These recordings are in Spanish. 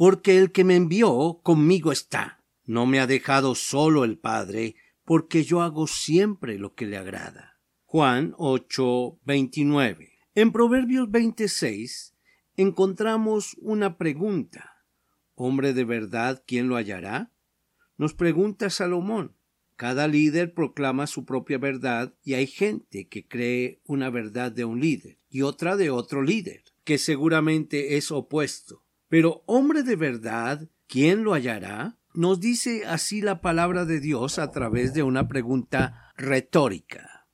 porque el que me envió conmigo está. No me ha dejado solo el Padre, porque yo hago siempre lo que le agrada. Juan 8, 29. En Proverbios 26 encontramos una pregunta. ¿Hombre de verdad quién lo hallará? Nos pregunta Salomón. Cada líder proclama su propia verdad y hay gente que cree una verdad de un líder y otra de otro líder, que seguramente es opuesto. Pero hombre de verdad, ¿quién lo hallará? Nos dice así la palabra de Dios a través de una pregunta retórica.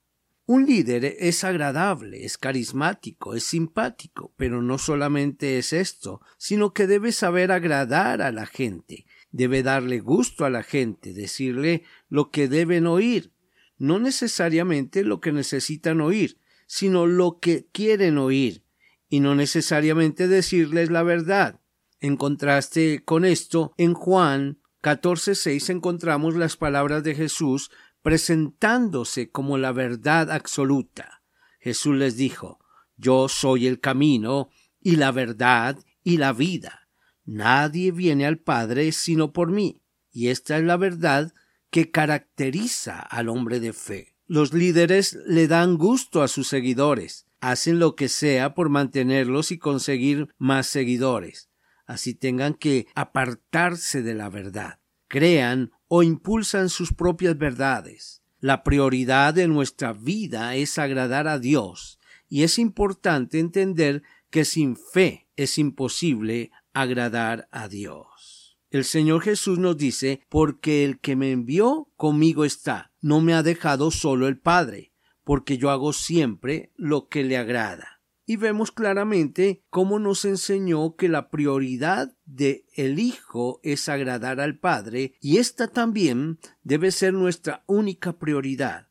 Un líder es agradable, es carismático, es simpático, pero no solamente es esto, sino que debe saber agradar a la gente, debe darle gusto a la gente, decirle lo que deben oír, no necesariamente lo que necesitan oír, sino lo que quieren oír, y no necesariamente decirles la verdad. En contraste con esto, en Juan 14:6 encontramos las palabras de Jesús presentándose como la verdad absoluta. Jesús les dijo, Yo soy el camino y la verdad y la vida. Nadie viene al Padre sino por mí. Y esta es la verdad que caracteriza al hombre de fe. Los líderes le dan gusto a sus seguidores, hacen lo que sea por mantenerlos y conseguir más seguidores así tengan que apartarse de la verdad. Crean o impulsan sus propias verdades. La prioridad de nuestra vida es agradar a Dios, y es importante entender que sin fe es imposible agradar a Dios. El Señor Jesús nos dice, porque el que me envió conmigo está, no me ha dejado solo el Padre, porque yo hago siempre lo que le agrada y vemos claramente cómo nos enseñó que la prioridad de el Hijo es agradar al Padre y esta también debe ser nuestra única prioridad.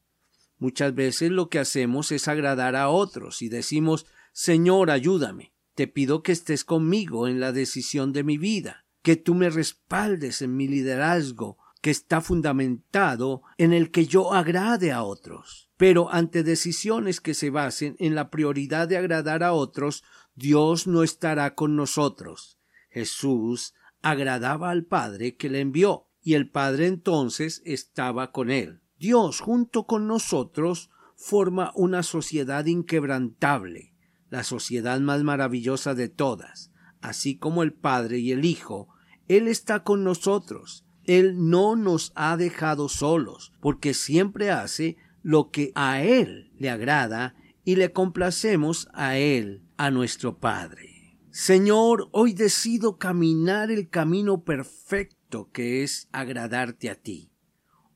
Muchas veces lo que hacemos es agradar a otros y decimos Señor, ayúdame, te pido que estés conmigo en la decisión de mi vida, que tú me respaldes en mi liderazgo, que está fundamentado en el que yo agrade a otros. Pero ante decisiones que se basen en la prioridad de agradar a otros, Dios no estará con nosotros. Jesús agradaba al Padre que le envió, y el Padre entonces estaba con él. Dios junto con nosotros forma una sociedad inquebrantable, la sociedad más maravillosa de todas, así como el Padre y el Hijo, Él está con nosotros. Él no nos ha dejado solos, porque siempre hace lo que a Él le agrada y le complacemos a Él, a nuestro Padre. Señor, hoy decido caminar el camino perfecto que es agradarte a ti.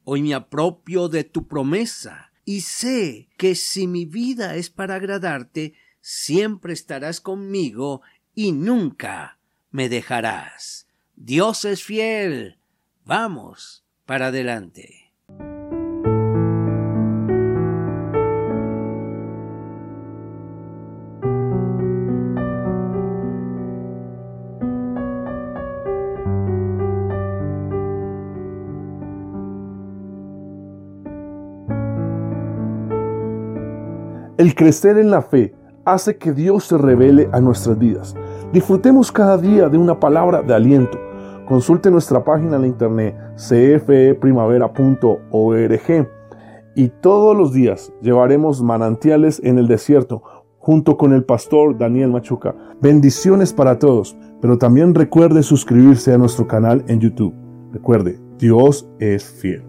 Hoy me apropio de tu promesa y sé que si mi vida es para agradarte, siempre estarás conmigo y nunca me dejarás. Dios es fiel. Vamos para adelante. El crecer en la fe hace que Dios se revele a nuestras vidas. Disfrutemos cada día de una palabra de aliento. Consulte nuestra página en internet cfeprimavera.org y todos los días llevaremos manantiales en el desierto junto con el pastor Daniel Machuca. Bendiciones para todos, pero también recuerde suscribirse a nuestro canal en YouTube. Recuerde, Dios es fiel.